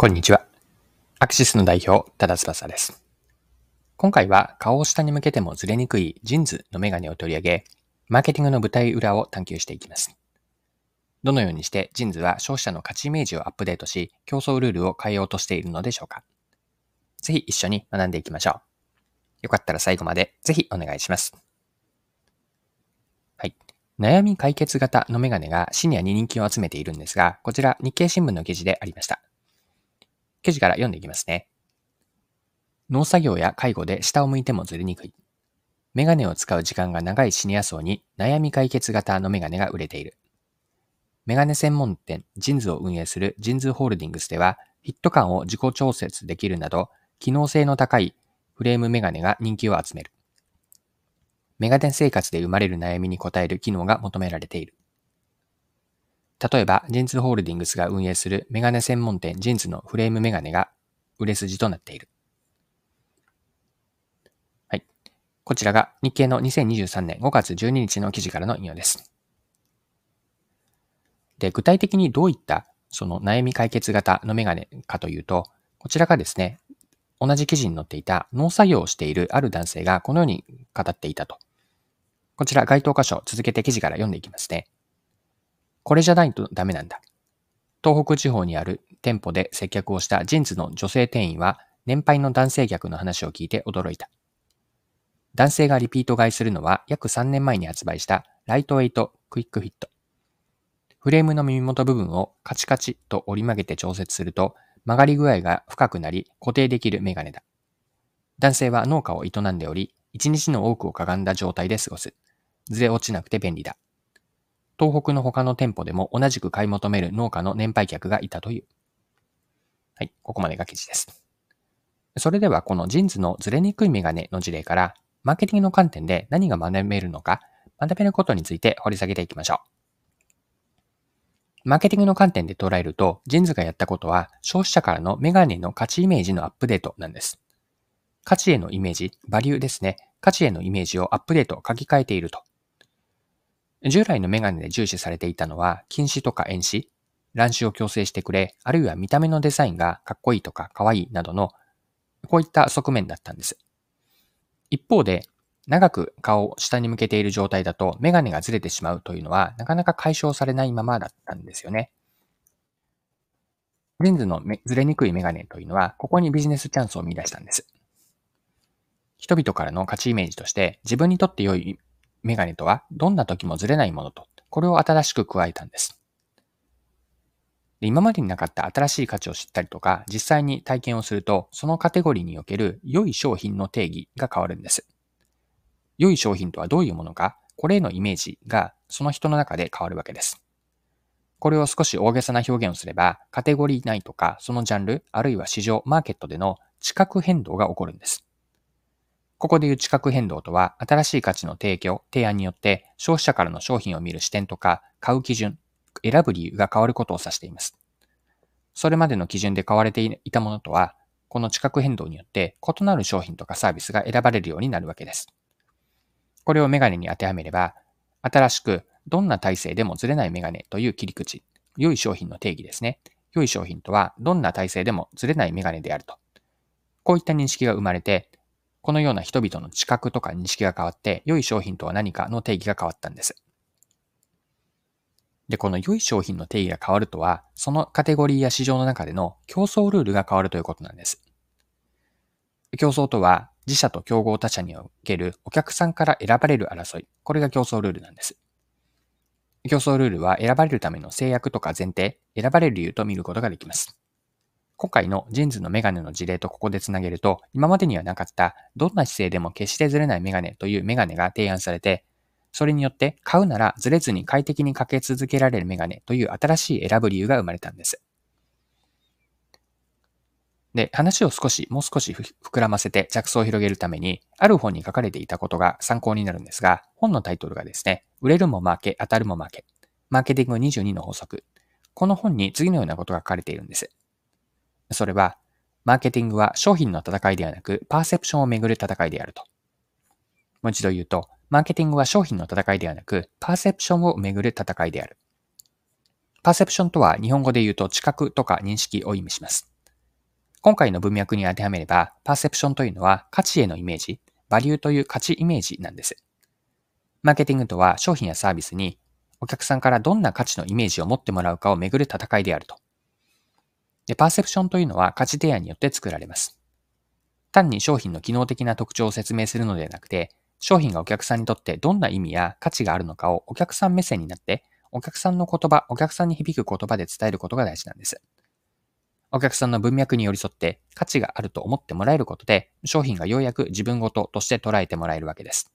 こんにちは。アクシスの代表、ただ翼です。今回は顔を下に向けてもずれにくいジンズのメガネを取り上げ、マーケティングの舞台裏を探求していきます。どのようにしてジンズは消費者の価値イメージをアップデートし、競争ルールを変えようとしているのでしょうか。ぜひ一緒に学んでいきましょう。よかったら最後までぜひお願いします。はい。悩み解決型のメガネがシニアに人気を集めているんですが、こちら日経新聞の記事でありました。記事から読んでいきますね。農作業や介護で下を向いてもずれにくい。メガネを使う時間が長いシニア層に悩み解決型のメガネが売れている。メガネ専門店ジンズを運営するジンズホールディングスでは、ヒット感を自己調節できるなど、機能性の高いフレームメガネが人気を集める。メガネ生活で生まれる悩みに応える機能が求められている。例えば、ジンズホールディングスが運営するメガネ専門店ジンズのフレームメガネが売れ筋となっている。はい。こちらが日経の2023年5月12日の記事からの引用です。で、具体的にどういったその悩み解決型のメガネかというと、こちらがですね、同じ記事に載っていた農作業をしているある男性がこのように語っていたと。こちら該当箇所続けて記事から読んでいきますね。これじゃないとダメなんだ。東北地方にある店舗で接客をした JINS の女性店員は、年配の男性客の話を聞いて驚いた。男性がリピート買いするのは約3年前に発売したライトエイトクイックフィット。フレームの耳元部分をカチカチと折り曲げて調節すると曲がり具合が深くなり固定できるメガネだ。男性は農家を営んでおり、一日の多くをかがんだ状態で過ごす。ずれ落ちなくて便利だ。東北の他の店舗でも同じく買い求める農家の年配客がいたという。はい、ここまでが記事です。それではこの JINS のずれにくいメガネの事例から、マーケティングの観点で何が学べるのか、学べることについて掘り下げていきましょう。マーケティングの観点で捉えると、 JINS がやったことは消費者からのメガネの価値イメージのアップデートなんです。価値へのイメージ、バリューですね。価値へのイメージをアップデート、書き換えていると。従来のメガネで重視されていたのは、近視とか遠視、乱視を矯正してくれ、あるいは見た目のデザインがかっこいいとかかわいいなどの、こういった側面だったんです。一方で、長く顔を下に向けている状態だとメガネがずれてしまうというのはなかなか解消されないままだったんですよね。レンズのずれにくいメガネというのは、ここにビジネスチャンスを見出したんです。人々からの価値イメージとして、自分にとって良いメガネとはどんな時もずれないものと、これを新しく加えたんです。今までになかった新しい価値を知ったりとか、実際に体験をすると、そのカテゴリーにおける良い商品の定義が変わるんです。良い商品とはどういうものか、これへのイメージがその人の中で変わるわけです。これを少し大げさな表現をすれば、カテゴリー内とか、そのジャンル、あるいは市場、マーケットでの地殻変動が起こるんです。ここでいう地殻変動とは、新しい価値の提供、提案によって消費者からの商品を見る視点とか、買う基準、選ぶ理由が変わることを指しています。それまでの基準で買われていたものとは、この地殻変動によって異なる商品とかサービスが選ばれるようになるわけです。これをメガネに当てはめれば、新しくどんな体制でもずれないメガネという切り口、良い商品の定義ですね。良い商品とはどんな体制でもずれないメガネであると。こういった認識が生まれて、このような人々の知覚とか認識が変わって、良い商品とは何かの定義が変わったんです。で、この良い商品の定義が変わるとは、そのカテゴリーや市場の中での競争ルールが変わるということなんです。競争とは、自社と競合他社におけるお客さんから選ばれる争い。これが競争ルールなんです。競争ルールは選ばれるための制約とか前提、選ばれる理由と見ることができます。今回のジーンズのメガネの事例とここでつなげると、今までにはなかった、どんな姿勢でも決してずれないメガネというメガネが提案されて、それによって買うならずれずに快適にかけ続けられるメガネという新しい選ぶ理由が生まれたんです。で、話を少し、もう少し膨らませて着想を広げるために、ある本に書かれていたことが参考になるんですが、本のタイトルがですね、売れるも負け、当たるも負け、マーケティング22の法則。この本に次のようなことが書かれているんです。それは、マーケティングは商品の戦いではなく、パーセプションをめぐる戦いであると。もう一度言うと、マーケティングは商品の戦いではなく、パーセプションをめぐる戦いである。パーセプションとは日本語で言うと知覚とか認識を意味します。今回の文脈に当てはめれば、パーセプションというのは価値へのイメージ、バリューという価値イメージなんです。マーケティングとは商品やサービスにお客さんからどんな価値のイメージを持ってもらうかをめぐる戦いであると。で、パーセプションというのは価値提案によって作られます。単に商品の機能的な特徴を説明するのではなくて、商品がお客さんにとってどんな意味や価値があるのかをお客さん目線になって、お客さんの言葉、お客さんに響く言葉で伝えることが大事なんです。お客さんの文脈に寄り添って価値があると思ってもらえることで、商品がようやく自分ごととして捉えてもらえるわけです。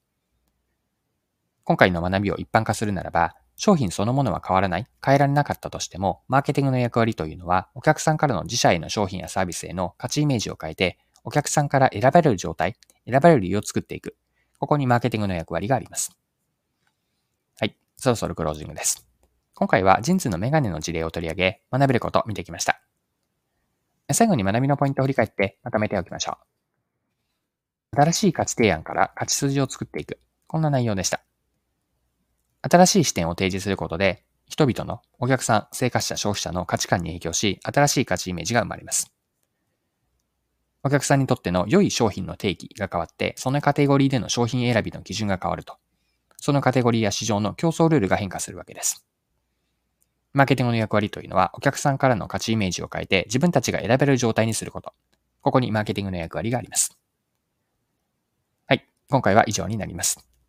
今回の学びを一般化するならば、商品そのものは変わらない、変えられなかったとしても、マーケティングの役割というのは、お客さんからの自社への商品やサービスへの価値イメージを変えて、お客さんから選ばれる状態、選ばれる理由を作っていく。ここにマーケティングの役割があります。はい、そろそろクロージングです。今回はジンズのメガネの事例を取り上げ、学べることを見てきました。最後に学びのポイントを振り返ってまとめておきましょう。新しい価値提案から価値筋を作っていく。こんな内容でした。新しい視点を提示することで、人々のお客さん、生活者、消費者の価値観に影響し、新しい価値イメージが生まれます。お客さんにとっての良い商品の定義が変わって、そのカテゴリーでの商品選びの基準が変わると。そのカテゴリーや市場の競争ルールが変化するわけです。マーケティングの役割というのは、お客さんからの価値イメージを変えて自分たちが選べる状態にすること。ここにマーケティングの役割があります。はい。今回は以上になります。